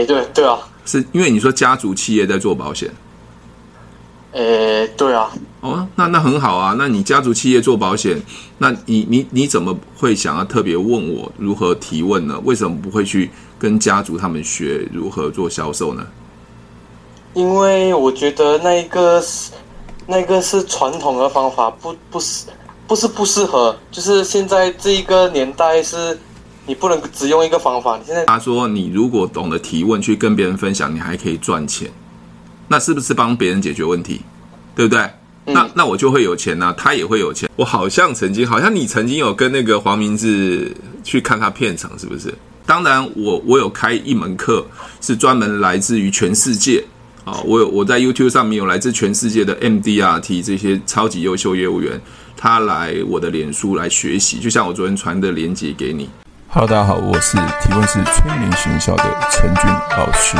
哎，对对啊，是因为你说家族企业在做保险。诶，对啊，哦，那那很好啊。那你家族企业做保险，那你你你怎么会想要特别问我如何提问呢？为什么不会去跟家族他们学如何做销售呢？因为我觉得那个是那个是传统的方法，不不是不是不适合，就是现在这一个年代是，你不能只用一个方法。你现在他说，你如果懂得提问，去跟别人分享，你还可以赚钱。那是不是帮别人解决问题，对不对？嗯、那那我就会有钱呐、啊，他也会有钱。我好像曾经，好像你曾经有跟那个黄明志去看他片场，是不是？当然我，我我有开一门课，是专门来自于全世界啊、哦。我有我在 YouTube 上面有来自全世界的 MDRT 这些超级优秀业务员，他来我的脸书来学习，就像我昨天传的链接给你。Hello，大家好，我是提问是催眠学校的陈俊老师。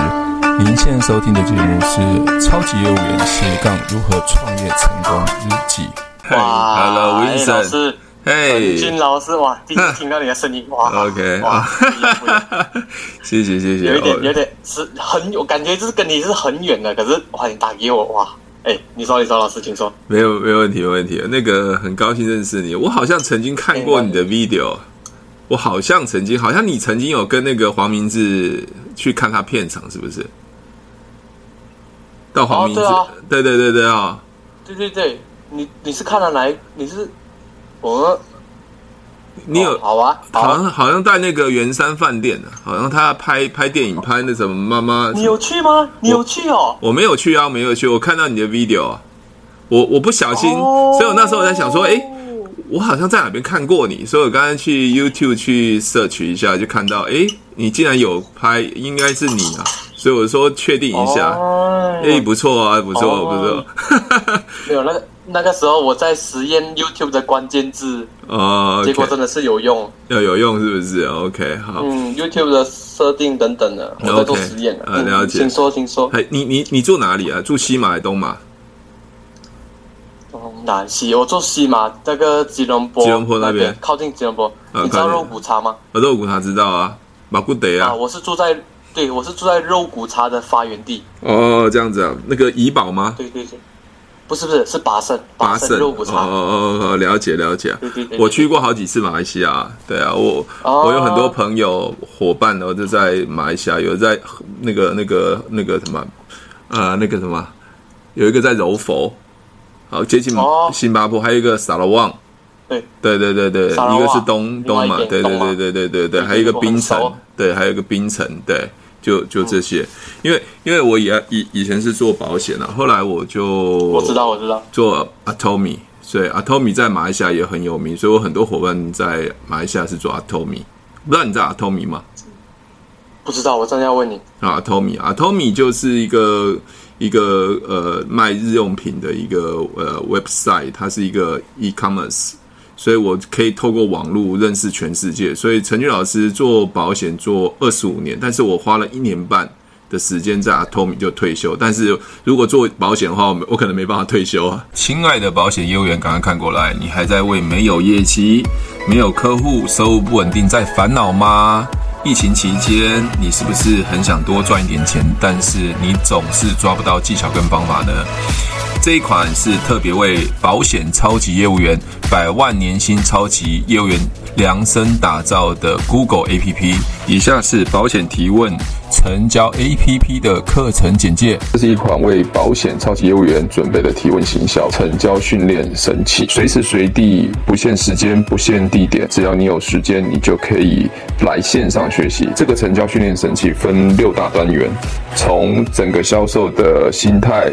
您现在收听的节目是《超级业务员斜杠如何创业成功日记》。哇，Hello，魏老师，嘿，陈俊老师，哇，第一次听到你的声音，哇，OK，哇，谢谢谢谢，有一点有点是很有感觉，就是跟你是很远的，可是哇，你打给我，哇，哎，你说你说，老师，请说，没有没有问题没问题，那个很高兴认识你，我好像曾经看过你的 video，我好像曾经，好像你曾经有跟那个黄明志去看他片场，是不是？到黄明志，哦对，啊、对对对对啊、哦！对对对，你你是看了哪？你是我？你有、哦、好啊？好像好像在那个圆山饭店的，好像他要拍拍电影，拍那什么妈妈？你有去吗？你有去哦？我，我没有去啊，没有去。我看到你的 video，啊我我不小心，哦、所以我那时候我在想说，哎，我好像在哪边看过你，所以我刚刚去 YouTube 去 search 一下，就看到，哎，你竟然有拍，应该是你啊。所以我说确定一下，哎、欸，不错啊，不错，哦、不错。没有那个那个时候我在实验 YouTube 的关键字，哦，结果真的是有用，要有用是不是？OK，好。嗯，YouTube 的设定等等的，我在做实验的。啊，了解。请说，请说。哎，你你你住哪里啊？住西马还是东马？东南西，我住西马，那个吉隆坡，吉隆坡那边，靠近吉隆坡。你知道肉骨茶吗？肉骨茶知道啊，马古德啊。我是住在。对，我是住在肉骨茶的发源地。哦，这样子啊，那个怡宝吗？对对对，不是不是，是巴生，巴生肉骨茶。哦哦哦，了解了解。对对对，我去过好几次马来西亚。对啊，我我有很多朋友伙伴呢，就在马来西亚，有在那个那个那个什么，呃，那个什么，有一个在柔佛，好接近新加坡，还有一个萨拉旺。对。对对对对，一个是东东嘛，对对对对对对对，还有一个槟城，对，还有一个槟城，对。就就这些，因为因为我以以以前是做保险的，后来我就我知道我知道。做 Atomy，所以 Atomy 在马来西亚也很有名，所以我很多伙伴在马来西亚是做 Atomy，不知道你知道 Atomy 吗？不知道，我正要问你。啊，Atomy Atomy 就是一个一个呃卖日用品的一个呃 website，它是一个 e-commerce。所以我可以透过网络认识全世界。所以陈俊老师做保险做二十五年，但是我花了一年半的时间在 Atomy 就退休。但是如果做保险的话，我可能没办法退休啊。亲爱的保险业务员，赶快看过来，你还在为没有业绩、没有客户、收入不稳定在烦恼吗？疫情期间，你是不是很想多赚一点钱，但是你总是抓不到技巧跟方法呢？这一款是特别为保险超级业务员、百万年薪超级业务员量身打造的 Google APP。以下是保险提问成交 APP 的课程简介。这是一款为保险超级业务员准备的提问行销成交训练神器，随时随地，不限时间、不限地点，只要你有时间，你就可以来线上学习。这个成交训练神器分六大单元，从整个销售的心态。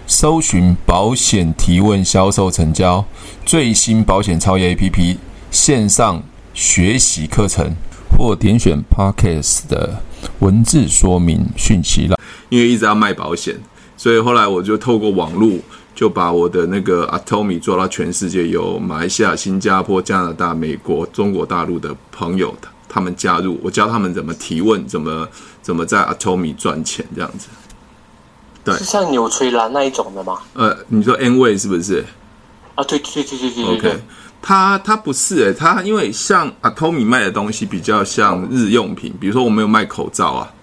搜寻保险提问销售成交最新保险超越 APP 线上学习课程，或点选 Podcast 的文字说明讯息了。因为一直要卖保险，所以后来我就透过网络就把我的那个 Atomy 做到全世界，有马来西亚、新加坡、加拿大、美国、中国大陆的朋友，他们加入，我教他们怎么提问，怎么怎么在 Atomy 赚钱这样子。对，是像纽崔莱那一种的吗？呃，你说 Amway 是不是？啊，对对对对对对。OK，它它不是诶、欸，它因为像 Atomy 卖的东西比较像日用品，比如说我们有卖口罩啊，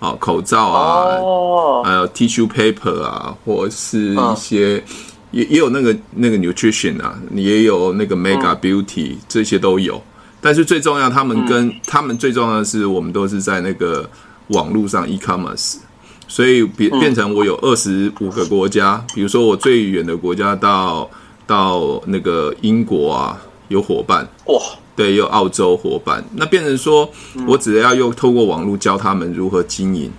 哦，口罩啊，哦，还有 tissue paper 啊，或是一些、嗯、也也有那个那个 nutrition 啊，也有那个 Mega Beauty、嗯、这些都有。但是最重要，他们跟、嗯、他们最重要的是，我们都是在那个网络上 e-commerce。所以变变成我有二十五个国家，比如说我最远的国家到到那个英国啊，有伙伴。哇，对，有澳洲伙伴，那变成说我只要用透过网络教他们如何经营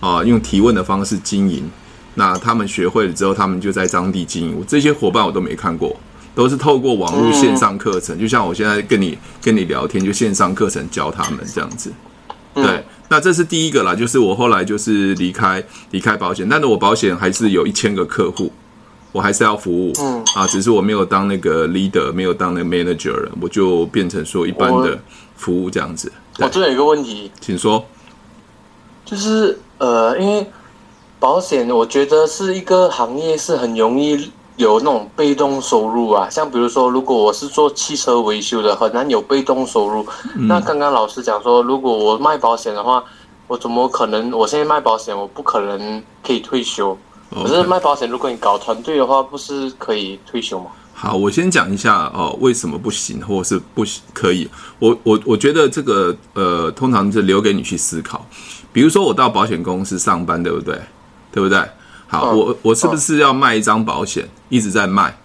啊，用提问的方式经营，那他们学会了之后，他们就在当地经营。我这些伙伴我都没看过，都是透过网络线上课程，就像我现在跟你跟你聊天，就线上课程教他们这样子，对。那这是第一个啦，就是我后来就是离开离开保险，但是我保险还是有一千个客户，我还是要服务，嗯。啊，只是我没有当那个 leader，没有当那个 manager 了，我就变成说一般的服务这样子。我这有一个问题，请说，就是呃，因为保险，我觉得是一个行业，是很容易。有那种被动收入啊，像比如说，如果我是做汽车维修的，很难有被动收入。嗯、那刚刚老师讲说，如果我卖保险的话，我怎么可能？我现在卖保险，我不可能可以退休。可是卖保险，如果你搞团队的话，不是可以退休吗？好，我先讲一下哦，为什么不行，或者是不行可以？我我我觉得这个呃，通常是留给你去思考。比如说，我到保险公司上班，对不对？对不对？好，嗯、我我是不是要卖一张保险，嗯、一直在卖，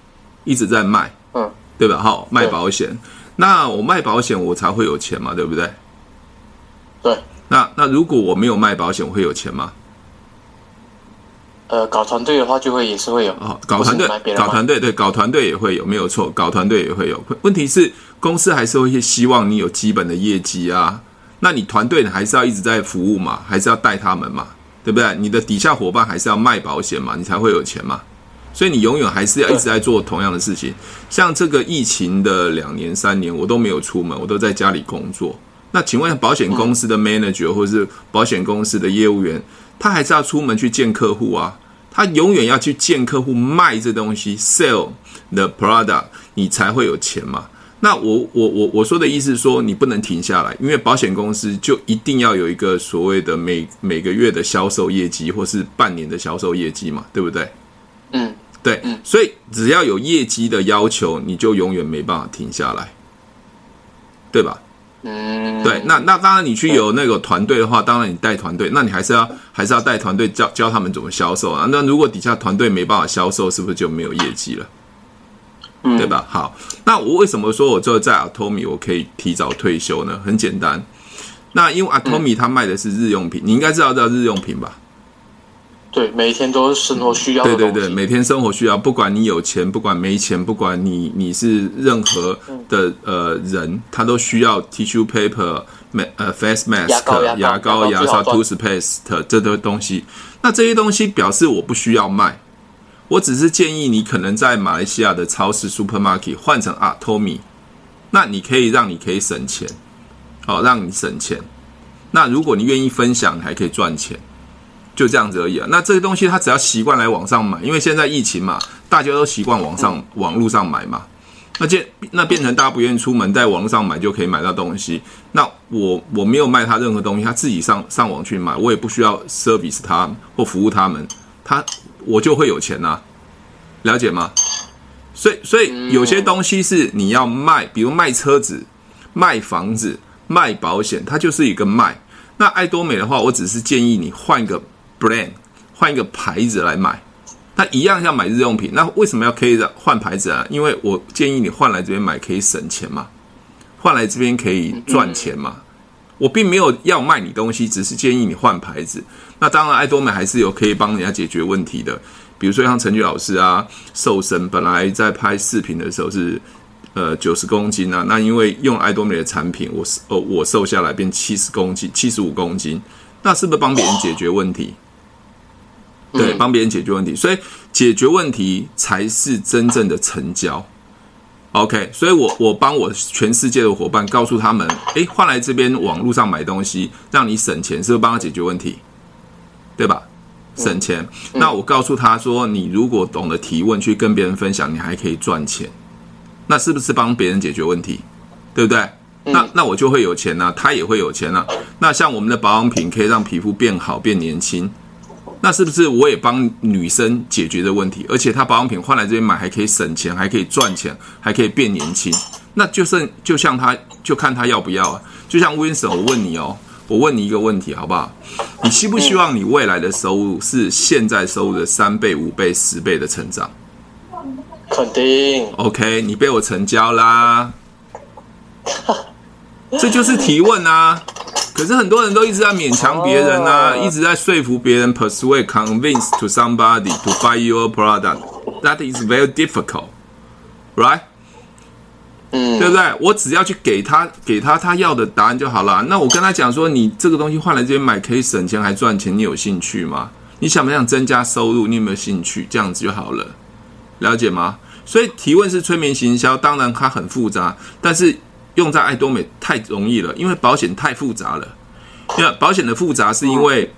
一直在卖，嗯，对吧？好，卖保险，那我卖保险，我才会有钱嘛，对不对？对。那那如果我没有卖保险，我会有钱吗？呃，搞团队的话，就会也是会有。哦，搞团队，搞团队，对，搞团队也会有，没有错，搞团队也会有。问题是，公司还是会希望你有基本的业绩啊。那你团队还是要一直在服务嘛，还是要带他们嘛？对不对？你的底下伙伴还是要卖保险嘛，你才会有钱嘛。所以你永远还是要一直在做同样的事情。像这个疫情的两年三年，我都没有出门，我都在家里工作。那请问保险公司的 manager 或是保险公司的业务员，他还是要出门去见客户啊？他永远要去见客户卖这东西，sell the product，你才会有钱嘛。那我我我我说的意思是说，你不能停下来，因为保险公司就一定要有一个所谓的每每个月的销售业绩，或是半年的销售业绩嘛，对不对？嗯，对，嗯，所以只要有业绩的要求，你就永远没办法停下来，对吧？嗯，对，那那当然你去有那个团队的话，当然你带团队，那你还是要还是要带团队教教他们怎么销售啊。那如果底下团队没办法销售，是不是就没有业绩了？嗯、对吧？好，那我为什么说我就在 Atomy 我可以提早退休呢？很简单，那因为 Atomy 它卖的是日用品，嗯、你应该知道叫日用品吧？对，每天都是生活需要的。对对对，每天生活需要，不管你有钱，不管没钱，不管你你是任何的呃人，他都需要 tissue paper、呃 face mask、牙膏、牙刷、toothpaste 这堆东西。那这些东西表示我不需要卖。我只是建议你可能在马来西亚的超市 supermarket 换成 Atomy，那你可以让你可以省钱，好，让你省钱。那如果你愿意分享，你还可以赚钱，就这样子而已啊。那这些东西他只要习惯来网上买，因为现在疫情嘛，大家都习惯网上网络上买嘛。那变那变成大家不愿意出门，在网络上买就可以买到东西。那我我没有卖他任何东西，他自己上上网去买，我也不需要 service 他或服务他们，他。我就会有钱呐、啊，了解吗？所以，所以有些东西是你要卖，比如卖车子、卖房子、卖保险，它就是一个卖。那爱多美的话，我只是建议你换一个 brand，换一个牌子来买。那一样要买日用品，那为什么要可以换牌子啊？因为我建议你换来这边买可以省钱嘛，换来这边可以赚钱嘛。我并没有要卖你东西，只是建议你换牌子。那当然，爱多美还是有可以帮人家解决问题的。比如说像陈菊老师啊，瘦身本来在拍视频的时候是呃九十公斤啊，那因为用爱多美的产品，我哦我瘦下来变七十公斤，七十五公斤，那是不是帮别人解决问题？对，帮别人解决问题，所以解决问题才是真正的成交。OK，所以我我帮我全世界的伙伴告诉他们，诶，换来这边网络上买东西，让你省钱，是不是帮他解决问题？对吧？省钱。那我告诉他说，你如果懂得提问，去跟别人分享，你还可以赚钱，那是不是帮别人解决问题？对不对？那那我就会有钱啊，他也会有钱啊。那像我们的保养品可以让皮肤变好、变年轻。那是不是我也帮女生解决的问题？而且她保养品换来这边买还可以省钱，还可以赚钱，还可以变年轻。那就剩就像他，就看他要不要啊。就像 Winston，我问你哦，我问你一个问题好不好？你希不希望你未来的收入是现在收入的三倍、五倍、十倍的成长？肯定。OK，你被我成交啦。这就是提问啊。可是很多人都一直在勉强别人啊，oh. 一直在说服别人，persuade, convince to somebody to buy your product. That is very difficult, right? 嗯，对不对？我只要去给他，给他他要的答案就好了。那我跟他讲说，你这个东西换来这边买可以省钱还赚钱，你有兴趣吗？你想不想增加收入？你有没有兴趣？这样子就好了，了解吗？所以提问是催眠行销，当然它很复杂，但是。用在爱多美太容易了，因为保险太复杂了。因为保险的复杂是因为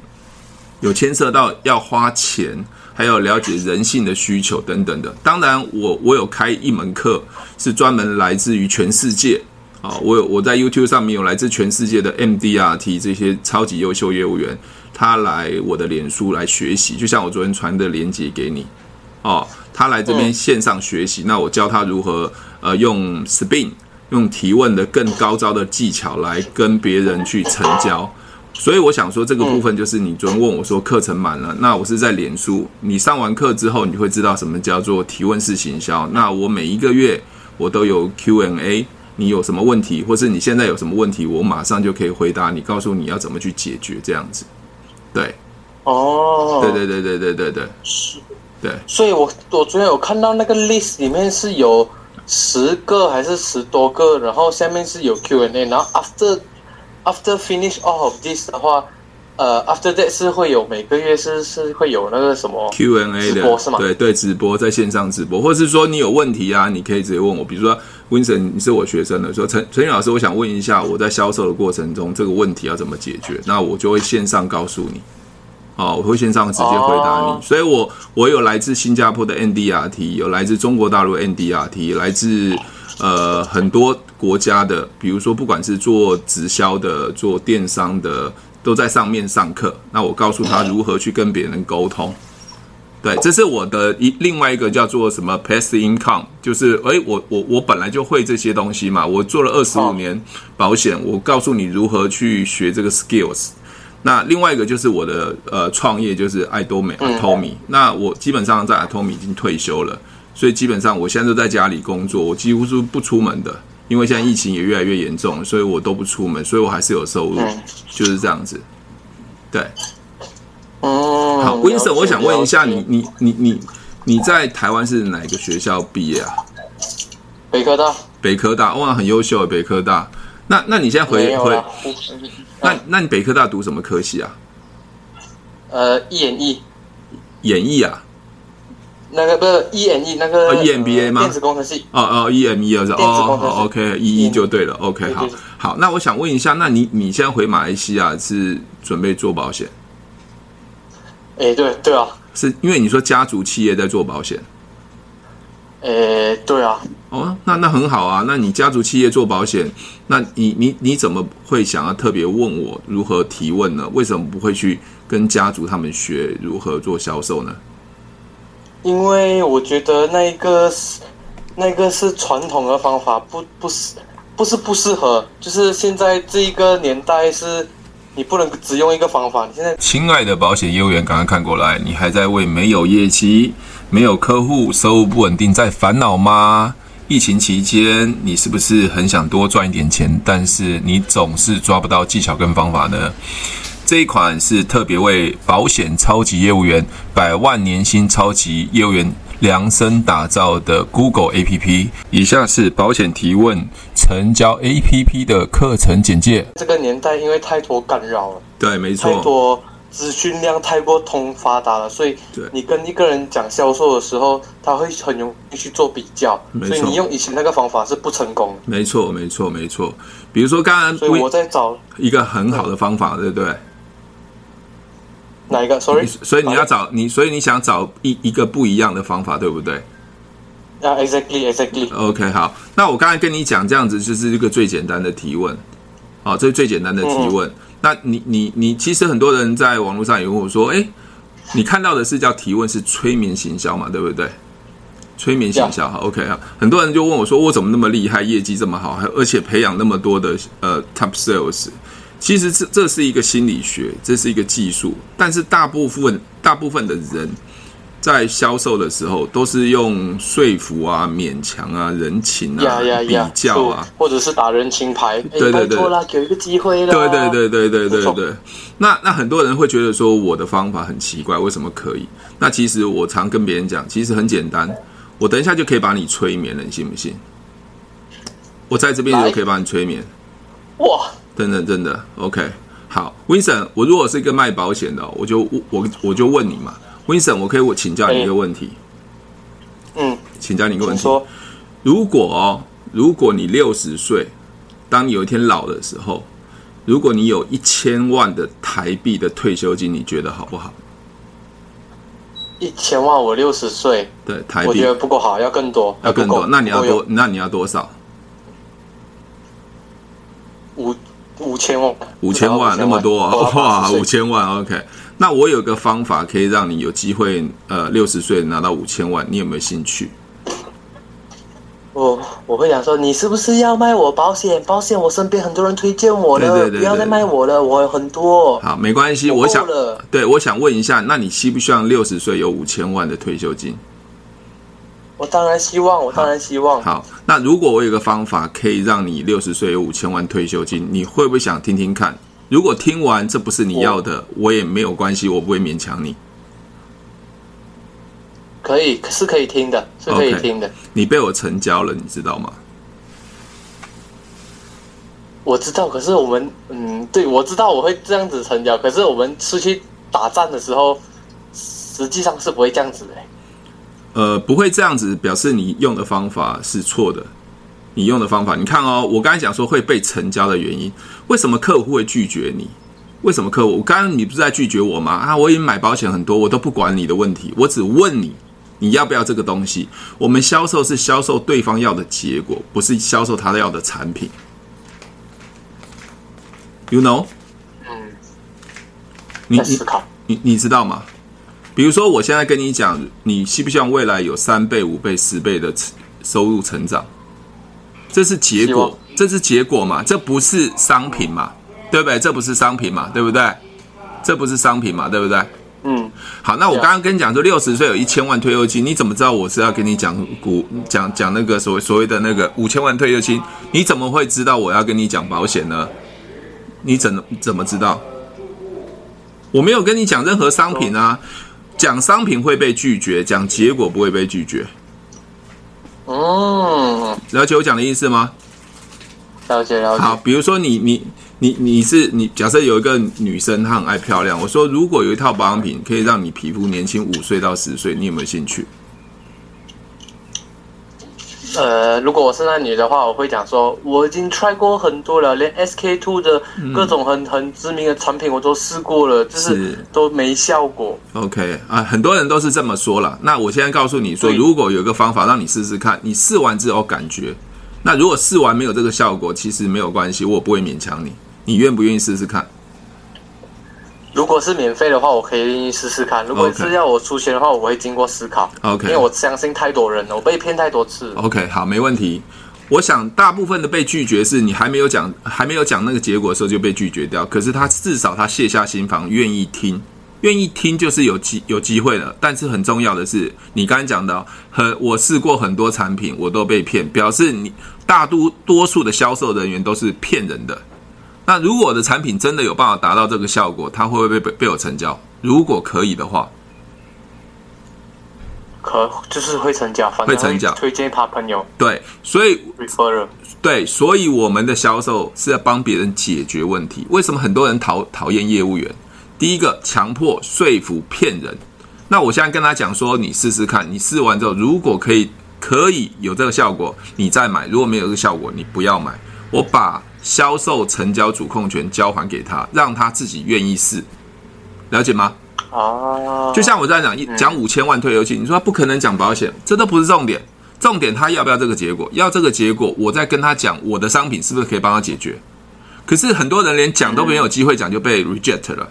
有牵涉到要花钱，还有了解人性的需求等等的。当然我，我我有开一门课，是专门来自于全世界啊。我有我在 YouTube 上面有来自全世界的 MDRT 这些超级优秀业务员，他来我的脸书来学习，就像我昨天传的链接给你哦。他来这边线上学习，那我教他如何呃用 Spin。用提问的更高招的技巧来跟别人去成交，所以我想说这个部分就是你昨天问我说课程满了，那我是在脸书，你上完课之后你会知道什么叫做提问式行销。那我每一个月我都有 Q&A，你有什么问题，或是你现在有什么问题，我马上就可以回答你，告诉你要怎么去解决这样子。对，哦，对对对对对对对，是，对。所以我我昨天有看到那个 list 里面是有。十个还是十多个，然后下面是有 Q&A，然后 after after finish all of this 的话，呃，after that 是会有每个月是是会有那个什么 Q&A 的，直播是吗？对对，直播在线上直播，或者是说你有问题啊，你可以直接问我，比如说 Winston，你是我学生的，说陈陈宇老师，我想问一下，我在销售的过程中这个问题要怎么解决？那我就会线上告诉你。哦，我会线上直接回答你，所以我我有来自新加坡的 NDRT，有来自中国大陆 NDRT，来自呃很多国家的，比如说不管是做直销的、做电商的，都在上面上课。那我告诉他如何去跟别人沟通。对，这是我的一另外一个叫做什么 Passive Income，就是诶，我我我本来就会这些东西嘛，我做了二十五年保险，我告诉你如何去学这个 skills。那另外一个就是我的呃创业，就是爱多美 Atomy。那我基本上在 Atomy 已经退休了，所以基本上我现在都在家里工作，我几乎是不出门的，因为现在疫情也越来越严重，所以我都不出门，所以我还是有收入，就是这样子。对，哦，好，Winston，我想问一下你，你你你你在台湾是哪个学校毕业啊？北科大。北科大，哇，很优秀，北科大。那那你现在回回？那那你北科大读什么科系啊？呃，E N E，演艺啊？那个不是 E M E 那个 E M B A 吗？电子工程系。哦哦，E M E 是，哦，OK，一一就对了，OK，好，好。那我想问一下，那你你现在回马来西亚是准备做保险？哎，对对啊，是因为你说家族企业在做保险。诶，对啊，哦，那那很好啊。那你家族企业做保险，那你你你怎么会想要特别问我如何提问呢？为什么不会去跟家族他们学如何做销售呢？因为我觉得那个是那个是传统的方法，不不是不是不适合，就是现在这一个年代是。你不能只用一个方法。你现在，亲爱的保险业务员，赶快看过来！你还在为没有业绩、没有客户、收入不稳定在烦恼吗？疫情期间，你是不是很想多赚一点钱，但是你总是抓不到技巧跟方法呢？这一款是特别为保险超级业务员、百万年薪超级业务员量身打造的 Google APP。以下是保险提问成交 APP 的课程简介。这个年代因为太多干扰了，对，没错，太多资讯量太过通发达了，所以你跟一个人讲销售的时候，他会很容易去做比较，所以你用以前那个方法是不成功的。没错，没错，没错。比如说刚刚所以我在找一个很好的方法，对不对？哪一个？Sorry，所以你要找你，所以你想找一一个不一样的方法，对不对？啊、yeah,，exactly，exactly。OK，好。那我刚才跟你讲这样子，就是一个最简单的提问。好，这是最简单的提问。嗯、那你、你、你，其实很多人在网络上也问我说：“哎，你看到的是叫提问，是催眠行销嘛？对不对？催眠行销，哈 Yeah.，OK 啊。很多人就问我说：我怎么那么厉害，业绩这么好，还而且培养那么多的呃 top sales？其实这这是一个心理学，这是一个技术，但是大部分大部分的人。在销售的时候，都是用说服啊、勉强啊、人情啊、比较啊，或者是打人情牌。对对对，啦，给一个机会了。对对对对对对对。那那很多人会觉得说我的方法很奇怪，为什么可以？那其实我常跟别人讲，其实很简单，我等一下就可以把你催眠了，你信不信？我在这边就可以把你催眠。哇！真的真的，OK。好，Vincent，我如果是一个卖保险的，我就我我就问你嘛。Vincent，我可以我请教你一个问题。嗯，请教你一个问题。说，如果哦，如果你六十岁，当你有一天老的时候，如果你有一千万的台币的退休金，你觉得好不好？一千万，我六十岁，对，台币我觉得不够好，要更多，要更多。那你要多？那你要多少？五五千万，五千万那么多哇！五千万，OK。那我有个方法可以让你有机会，呃，六十岁拿到五千万，你有没有兴趣？我我会想说，你是不是要卖我保险？保险我身边很多人推荐我了，对对对对，不要再卖我了，我有很多。好，没关系，我想，对，我想问一下，那你希不希望六十岁有五千万的退休金？我当然希望，我当然希望。好，好，那如果我有个方法可以让你六十岁有五千万退休金，你会不会想听听看？如果听完这不是你要的，我，我也没有关系，我不会勉强你。可以，是可以听的，是可以听的。Okay, 你被我成交了，你知道吗？我知道，可是我们，嗯，对，我知道我会这样子成交，可是我们出去打仗的时候，实际上是不会这样子的。呃，不会这样子，表示你用的方法是错的。你用的方法，你看哦，我刚才讲说会被成交的原因，为什么客户会拒绝你？为什么客户？我刚刚你不是在拒绝我吗？啊，我已经买保险很多，我都不管你的问题，我只问你，你要不要这个东西？我们销售是销售对方要的结果，不是销售他要的产品。You know？嗯。你你你你知道吗？比如说，我现在跟你讲，你希不希望未来有三倍、五倍、十倍的收入成长？这是结果，这是结果嘛？这不是商品嘛？对不对？这不是商品嘛？对不对？这不是商品嘛？对不对？嗯。好，那我刚刚跟你讲说，六十岁有一千万退休金，你怎么知道我是要跟你讲股讲讲那个所谓所谓的那个五千万退休金？你怎么会知道我要跟你讲保险呢？你怎么怎么知道？我没有跟你讲任何商品啊，讲商品会被拒绝，讲结果不会被拒绝。哦，了解我讲的意思吗？了解了解。好，比如说你你你你是你，假设有一个女生她很爱漂亮，我说如果有一套保养品可以让你皮肤年轻五岁到十岁，你有没有兴趣？呃，如果我是那女的话，我会讲说，我已经 try 过很多了，连 SK two 的各种很很知名的产品我都试过了，就是都没效果。OK 啊，很多人都是这么说了。那我现在告诉你说，如果有一个方法让你试试看，你试完之后感觉，那如果试完没有这个效果，其实没有关系，我不会勉强你。你愿不愿意试试看？如果是免费的话，我可以愿意试试看；如果是要我出钱的话，我会经过思考。OK，因为我相信太多人了，我被骗太多次。OK，好，没问题。我想大部分的被拒绝是你还没有讲，还没有讲那个结果的时候就被拒绝掉。可是他至少他卸下心防，愿意听，愿意听就是有机有机会了。但是很重要的是，你刚才讲的，很我试过很多产品，我都被骗，表示你大多多数的销售人员都是骗人的。那如果我的产品真的有办法达到这个效果，他会不会被被我成交？如果可以的话，可就是会成交，会成交，推荐他朋友。对，所以 referral 对，所以我们的销售是要帮别人解决问题。为什么很多人讨讨厌业务员？第一个强迫、说服、骗人。那我现在跟他讲说，你试试看，你试完之后，如果可以可以有这个效果，你再买；如果没有这个效果，你不要买。我把销售成交主控权交还给他，让他自己愿意试，了解吗？哦，就像我在讲一讲五千万退休金，你说他不可能讲保险，这都不是重点。重点他要不要这个结果？要这个结果，我再跟他讲我的商品是不是可以帮他解决。可是很多人连讲都没有机会讲就被 reject 了，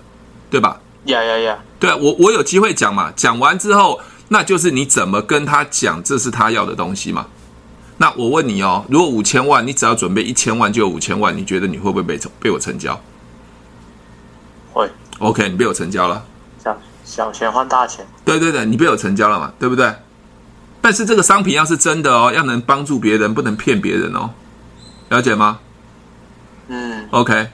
对吧？呀呀呀！对啊，我我有机会讲嘛，讲完之后，那就是你怎么跟他讲这是他要的东西嘛。那我问你哦，如果五千万，你只要准备一千万就有五千万，你觉得你会不会被被我成交？会。OK，你被我成交了。小小钱换大钱。对对对，你被我成交了嘛，对不对？但是这个商品要是真的哦，要能帮助别人，不能骗别人哦，了解吗？嗯，OK，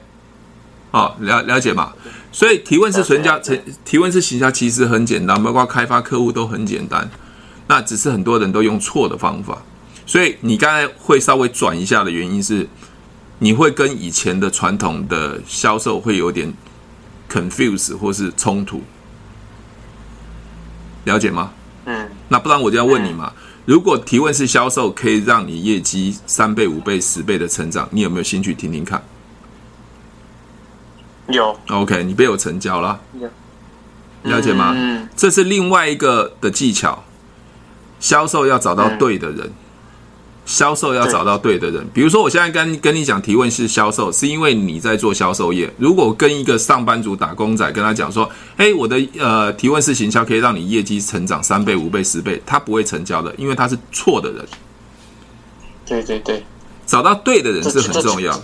好，了了解嘛。所以提问式成交，提问式行销其实很简单，包括开发客户都很简单。那只是很多人都用错的方法。所以你刚才会稍微转一下的原因是，你会跟以前的传统的销售会有点 confuse 或是冲突，了解吗？嗯。那不然我就要问你嘛，如果提问式销售可以让你业绩三倍、五倍、十倍的成长，你有没有兴趣听听看？有。OK，你被我成交了。有。了解吗？嗯。这是另外一个的技巧，销售要找到对的人。销售要找到对的人，比如说我现在跟跟你讲提问式销售，是因为你在做销售业。如果跟一个上班族打工仔跟他讲说，哎，我的呃提问式行销可以让你业绩成长三倍、五倍、十倍，他不会成交的，因为他是错的人。对对对，找到对的人是很重要。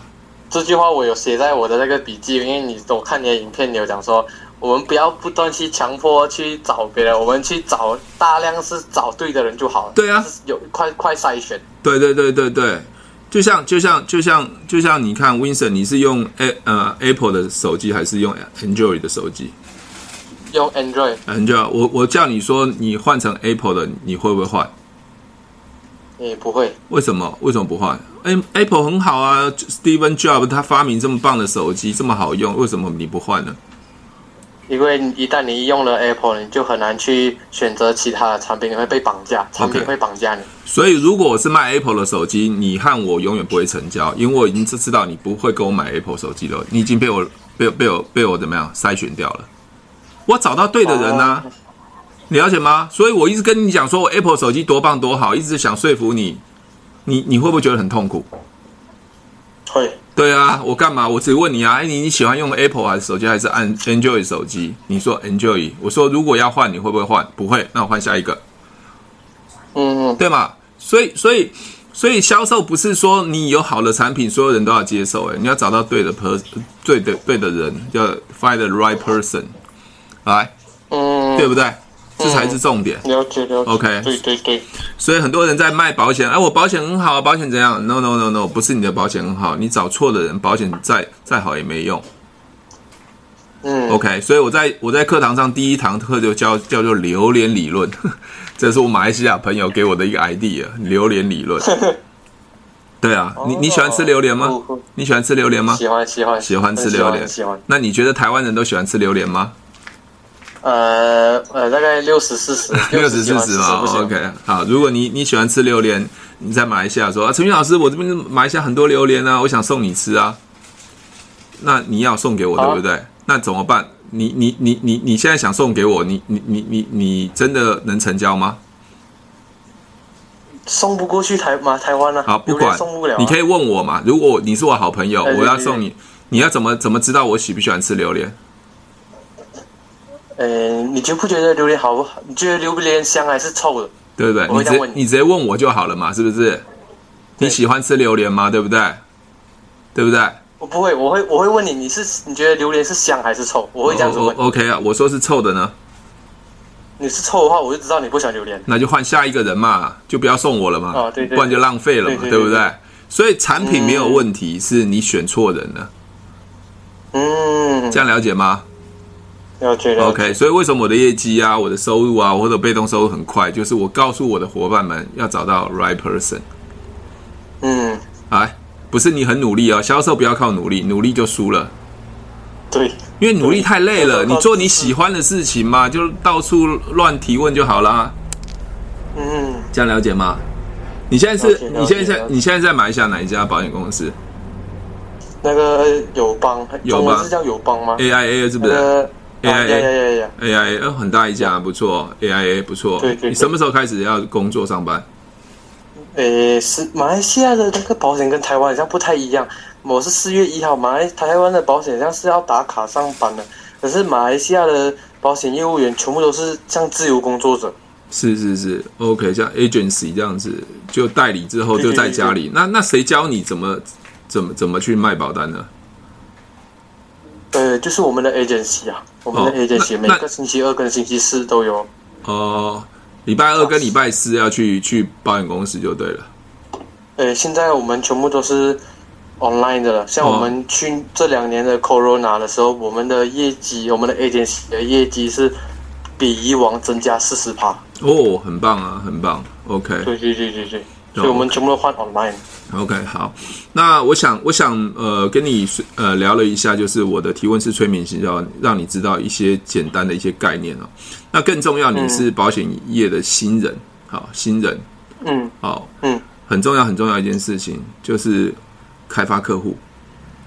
这句话我有写在我的那个笔记，因为你我看你的影片，你有讲说。我们不要不断去强迫去找别人，我们去找大量是找对的人就好了。对啊，有快快筛选。对对对对对，就像就像就像就像你看，Winston，你是用 A 呃 Apple 的手机还是用 Android 的手机？用 Android。Android，我我叫你说你换成 Apple 的，你会不会换？你不会。为什么？为什么不换？哎，Apple 很好啊，Steven Jobs 他发明这么棒的手机，这么好用，为什么你不换呢？因为一旦你用了 Apple，你就很难去选择其他的产品，你会被绑架，产品会绑架你。Okay. 所以，如果我是卖 Apple 的手机，你和我永远不会成交，因为我已经知道你不会跟我买 Apple 手机了。你已经被我被我被我被我怎么样筛选掉了？我找到对的人啊，你了解吗？所以我一直跟你讲说我 Apple 手机多棒多好，一直想说服你，你你会不会觉得很痛苦？会。对啊，我干嘛？我只问你啊，哎，你你喜欢用 Apple 还是手机还是按 Android 手机？你说 Android，我说如果要换，你会不会换？不会，那我换下一个。嗯嗯，对嘛？所以所以所以销售不是说你有好的产品，所有人都要接受。哎，你要找到对的 person，对的对的人，要 find the right person，来，嗯，对不对？这才是重点。了解了解。OK。对对对。所以很多人在卖保险，哎，我保险很好，保险怎样？No No No No，不是你的保险很好，你找错的人，保险再再好也没用。嗯。OK，所以我在我在课堂上第一堂课就教叫做榴莲理论，这是我马来西亚朋友给我的一个 idea，榴莲理论。对啊，你你喜欢吃榴莲吗？你喜欢吃榴莲吗？喜欢喜欢喜欢吃榴莲。喜欢。那你觉得台湾人都喜欢吃榴莲吗？呃呃，大概六十四十，六十四十嘛。OK，好，如果你你喜欢吃榴莲，你在马来西亚说啊，陈俊老师，我这边马来西亚很多榴莲啊，我想送你吃啊。那你要送给我，对不对？那怎么办？你你你你你现在想送给我，你你你你你真的能成交吗？送不过去台吗？台湾呢？好，不管送不了，你可以问我嘛。如果你是我好朋友，我要送你，你要怎么怎么知道我喜不喜欢吃榴莲？呃，你觉不觉得榴莲好不好？你觉得榴莲香还是臭的？对不对？你直接你直接问我就好了嘛，是不是？你喜欢吃榴莲吗？对不对？对不对？我不会，我会我会问你，你是你觉得榴莲是香还是臭？我会这样子问。OK 啊，我说是臭的呢。你是臭的话，我就知道你不喜欢榴莲。那就换下一个人嘛，就不要送我了嘛。哦，对对。不然就浪费了嘛，对不对？所以产品没有问题，是你选错人了。嗯。这样了解吗？了解了解。OK，所以为什么我的业绩啊、我的收入啊或者被动收入很快？就是我告诉我的伙伴们要找到 right person。嗯，哎，不是你很努力啊、哦，销售不要靠努力，努力就输了。对。因为努力太累了，你做你喜欢的事情嘛，就到处乱提问就好啦。嗯，这样了解吗？你现在是你现在在你现在在马来西亚哪一家保险公司那个友邦，友邦是叫友邦吗？？AIA 是不是那个？AIA 啊呀呀呀呀！AIA 呃很大一家，不错，AIA 不错。对对对你什么时候开始要工作上班？诶，是马来西亚的那个保险跟台湾好像不太一样。我是四月一号，马来台湾的保险好像是要打卡上班的，可是马来西亚的保险业务员全部都是像自由工作者。是是是，OK，像 agency 这样子，就代理之后就在家里。那那谁教你怎么怎么怎么去卖保单呢？呃，就是我们的 agency 啊，我们的哦 agency、那每个星期二跟星期四都有。哦、礼拜二跟礼拜四要去去保险公司就对了。呃，现在我们全部都是 online 的了。像哦我们去这两年的 Corona 的时候，我们的业绩，我们的 agency 的业绩是比以往增加四十趴。哦，很棒啊，很棒。OK 对对对对对，所以我们全部都换 online。OK，好。那我想我想呃跟你呃聊了一下，就是我的提问是催眠型，要，让你知道一些简单的一些概念哦。那更重要，你是保险业的新人，好新人，嗯好，嗯，很重要很重要一件事情就是开发客户，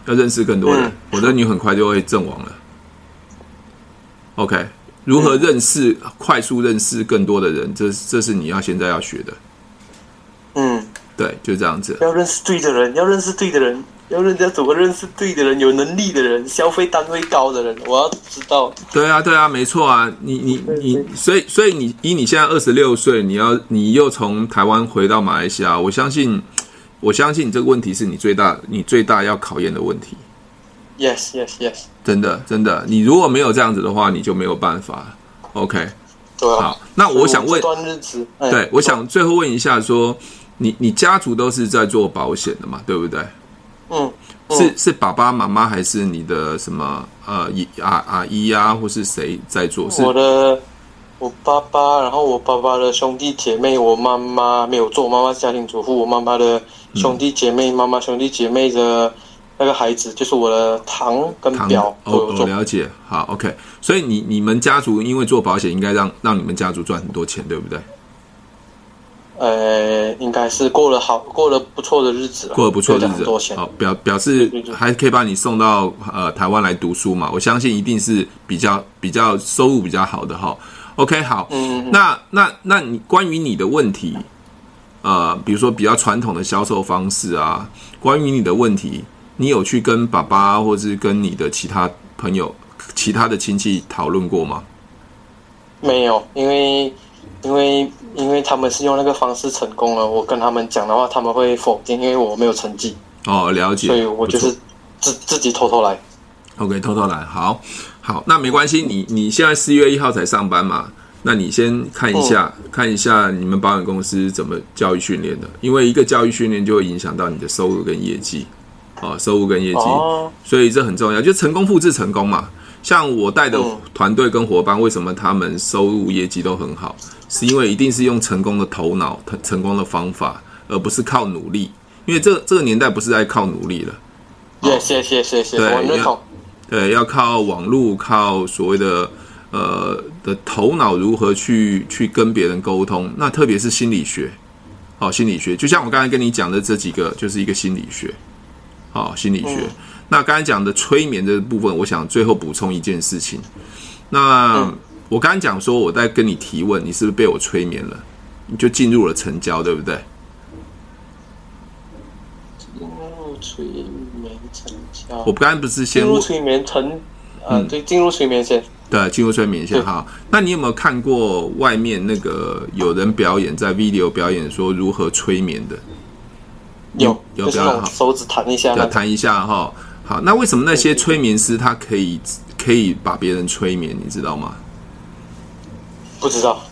要认识更多人，嗯否则你很快就会阵亡了。OK，如何认识、快速认识更多的人，这这是你要现在要学的。嗯，对，就这样子。要认识对的人，要认识对的人，要认要怎么认识对的人，有能力的人，消费单位高的人，我要知道。对啊，对啊，没错啊，你你你，所以所以你以你现在二十六岁，你要你又从台湾回到马来西亚，我相信我相信你这个问题是你最大你最大要考验的问题，Yes yes yes，真的真的，你如果没有这样子的话，你就没有办法。OK，对啊。好，那我想问这，段日子，哎对，我想最后问一下说，你你家族都是在做保险的嘛，对不对？嗯，嗯是是爸爸妈妈还是你的什么呃姨啊阿姨啊，或是谁在做？是我的我爸爸，然后我爸爸的兄弟姐妹，我妈妈没有做，我妈妈是家庭主妇，我妈妈的兄弟姐妹，妈妈兄弟姐妹的那个孩子，就是我的堂跟堂表哦，我都有做。了解。好，OK。所以你你们家族因为做保险，应该让让你们家族赚很多钱，对不对？呃，应该是过了好过了不错的日子了，过了不错的日子。好表表示还可以把你送到呃台湾来读书嘛？我相信一定是比较比较收入比较好的哈。OK，好，嗯嗯那那那你关于你的问题，呃，比如说比较传统的销售方式啊，关于你的问题，你有去跟爸爸或是跟你的其他朋友、其他的亲戚讨论过吗？没有，因为因为因为他们是用那个方式成功了，我跟他们讲的话，他们会否定，因为我没有成绩，哦，了解，所以我就是自自己偷偷来。OK，偷偷来，好，好，那没关系，你你现在四月一号才上班嘛？那你先看一下，看一下你们保险公司怎么教育训练的，因为一个教育训练就会影响到你的收入跟业绩，哦，收入跟业绩，哦，所以这很重要，就成功复制成功嘛。像我带的嗯团队跟伙伴，为什么他们收入业绩都很好？是因为一定是用成功的头脑、成成功的方法，而不是靠努力。因为这这个年代不是在靠努力了。谢谢谢谢谢，对我认同。对，要靠网络，靠所谓的呃的头脑如何去去跟别人沟通。那特别是心理学，哦，心理学，就像我刚才跟你讲的这几个，就是一个心理学，哦，心理学。嗯那刚才讲的催眠的部分，我想最后补充一件事情。那、嗯我刚才讲说我在跟你提问，你是不是被我催眠了？你就进入了成交，对不对？进入催眠成交。我刚才不是先问入催眠成，呃，对，进入催眠先。对，进入催眠先哈。那你有没有看过外面那个有人表演在 video 表演说如何催眠的？有，有表演好手指弹一下那种。要谈一下哈。好，那为什么那些催眠师他可以可以把别人催眠？你知道吗？不知道。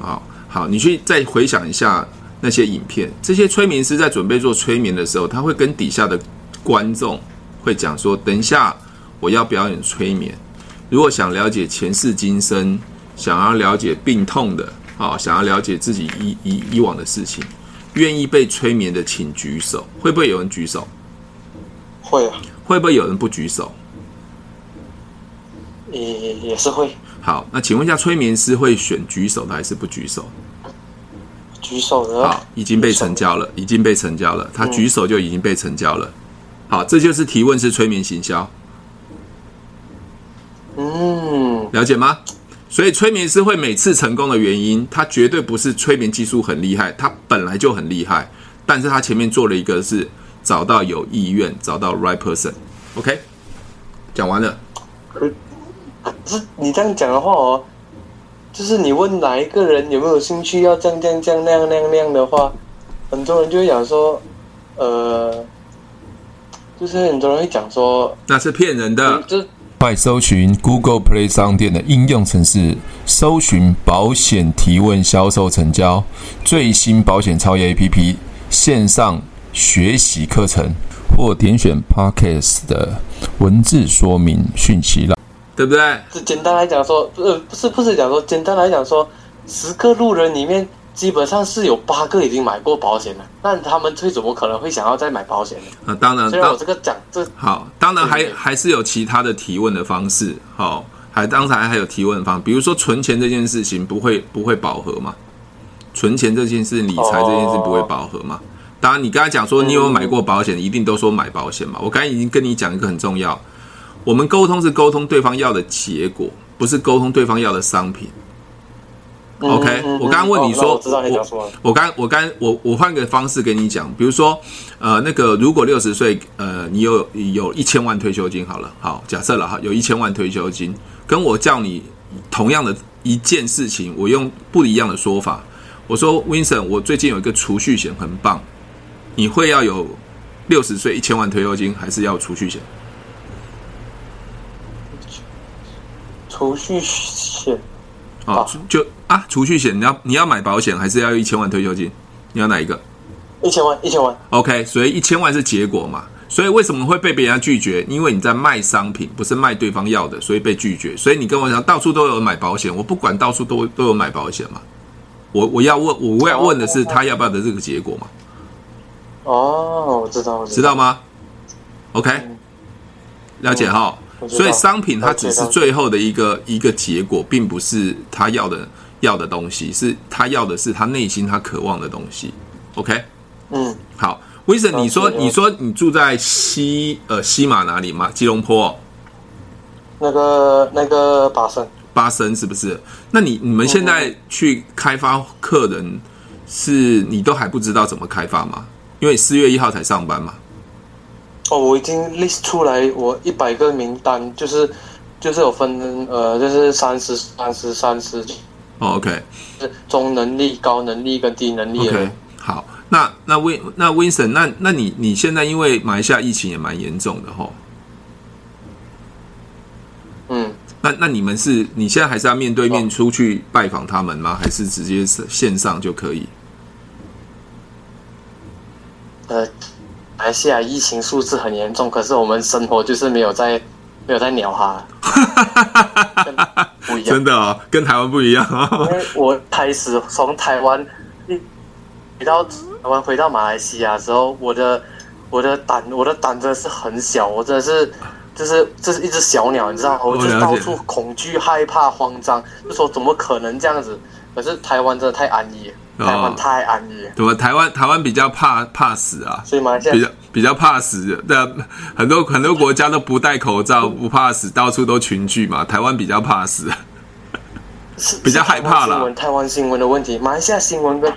好好，你去再回想一下那些影片。这些催眠师在准备做催眠的时候，他会跟底下的观众会讲说：“等一下，我要表演催眠。如果想了解前世今生，想要了解病痛的，啊，想要了解自己以以以往的事情，愿意被催眠的，请举手。会不会有人举手？会啊，会不会有人不举手？也也是会。好，那请问一下，催眠师会选举手的还是不举手？举手的。好，已经被成交了，已经被成交了。他举手就已经被成交了。嗯、好，这就是提问式催眠行销。嗯，了解吗？所以催眠师会每次成功的原因，他绝对不是催眠技术很厉害，他本来就很厉害，但是他前面做了一个是找到有意愿，找到 right person。OK，讲完了。可是你这样讲的话哦，就是你问哪一个人有没有兴趣要这样这样这样那样那样那样的话，很多人就会讲说，呃，就是很多人会讲说那是骗人的。就快搜寻 Google Play 商店的应用程式，搜寻保险提问销售成交最新保险超越 APP 线上学习课程，或点选 Podcast 的文字说明讯息了，对不对？就简单来讲说，呃，不是不是讲说，简单来讲说，十个路人里面。基本上是有八个已经买过保险了，那他们最怎么可能会想要再买保险呢？啊，当然，虽然我这个讲这好，当然还还是有其他的提问的方式，好，还当然还有提问的方式，比如说存钱这件事情不会不会饱和嘛？存钱这件事，理财这件事不会饱和嘛？当然，你刚才讲说你有买过保险，一定都说买保险嘛？我刚才已经跟你讲一个很重要，我们沟通是沟通对方要的结果，不是沟通对方要的商品。OK，我刚刚问你说，我我刚我刚我我换个方式跟你讲，比如说，呃，那个如果六十岁，呃，你有有一千万退休金，好了，好，假设了哈，有一千万退休金，跟我叫你同样的一件事情，我用不一样的说法，我说，Vincent，我最近有一个储蓄险很棒，你会要有六十岁一千万退休金，还是要储蓄险？储蓄险。哦，就啊，储蓄险，你要你要买保险，还是要一千万退休金？你要哪一个？一千万，一千万。OK，所以一千万是结果嘛？所以为什么会被别人拒绝？因为你在卖商品，不是卖对方要的，所以被拒绝。所以你跟我讲，到处都有买保险，我不管到处都都有买保险嘛？我我要问，我要问的是他要不要的这个结果嘛？哦，我知道，知道吗？OK，了解哈。所以商品它只是最后的一个一个结果，并不是他要的要的东西，是他要的是他内心他渴望的东西。OK，嗯，好，威森，你说你说你住在西呃西马哪里吗？吉隆坡？那个那个巴生，巴生是不是？那你你们现在去开发客人，是你都还不知道怎么开发吗？因为四月一号才上班嘛。哦，我已经 list 出来，我一百个名单，就是就是有分呃，就是三十、三十、三十。哦，OK，是中能力、高能力跟低能力。OK，好，那那 Win 那 Vincent，那那你你现在因为马来西亚疫情也蛮严重的齁。嗯，那那你们是你现在还是要面对面出去拜访他们吗？哦、还是直接是线上就可以？呃。马来西亚疫情数字很严重，可是我们生活就是没有在没有在鸟哈，不一样，真的哦，跟台湾不一样啊。因为我开始从台湾回到台湾回到马来西亚之后，我的我的胆我的胆真的是很小，我真的是就是这是一只小鸟，你知道吗？我就是到处恐惧、害怕、慌张，就说怎么可能这样子？可是台湾真的太安逸了。台湾太安逸了，对吧？台湾台湾比较怕怕死啊，所以马来西亚比较比较怕死。对啊，很多很多国家都不戴口罩，不怕死，到处都群聚嘛。台湾比较怕死，是比较害怕了。台湾新闻的问题，马来西亚新闻跟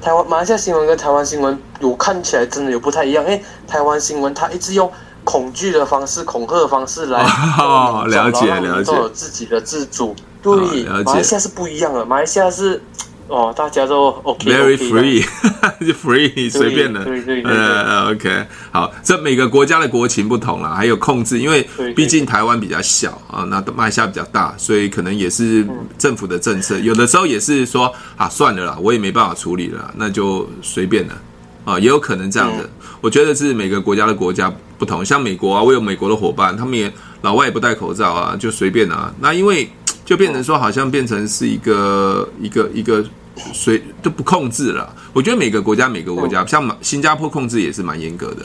台湾马来西亚新闻跟台湾新闻有看起来真的有不太一样。因为台湾新闻它一直用恐惧的方式、恐吓的方式来哦，了解了解，都有自己的自主。对，马来西亚是不一样的，马来西亚是。哦，大家都 OK，Very free，就 free 随便的，对对对，呃，OK，好，这每个国家的国情不同啦，还有控制，因为毕竟台湾比较小啊，那马来西亚比较大，所以可能也是政府的政策，有的时候也是说啊，算了啦，我也没办法处理了，那就随便了。啊，也有可能这样的。我觉得是每个国家的国家不同，像美国啊，我有美国的伙伴，他们也老外也不戴口罩啊，就随便啊，那因为就变成说，好像变成是一个一个一个。所以都不控制了。我觉得每个国家每个国家，像新加坡控制也是蛮严格的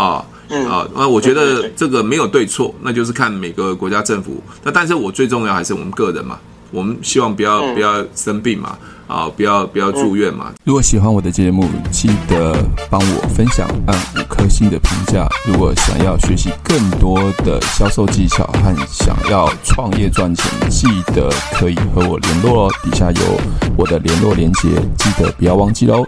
啊。嗯啊，那我觉得这个没有对错，那就是看每个国家政府。那但是我最重要还是我们个人嘛，我们希望不要、嗯不要生病嘛，啊，不要不要住院嘛。如果喜欢我的节目，记得帮我分享，按五颗星的评价。如果想要学习更多的销售技巧和想要创业赚钱，记得可以和我联络哦。底下有我的联络连接，记得不要忘记喽。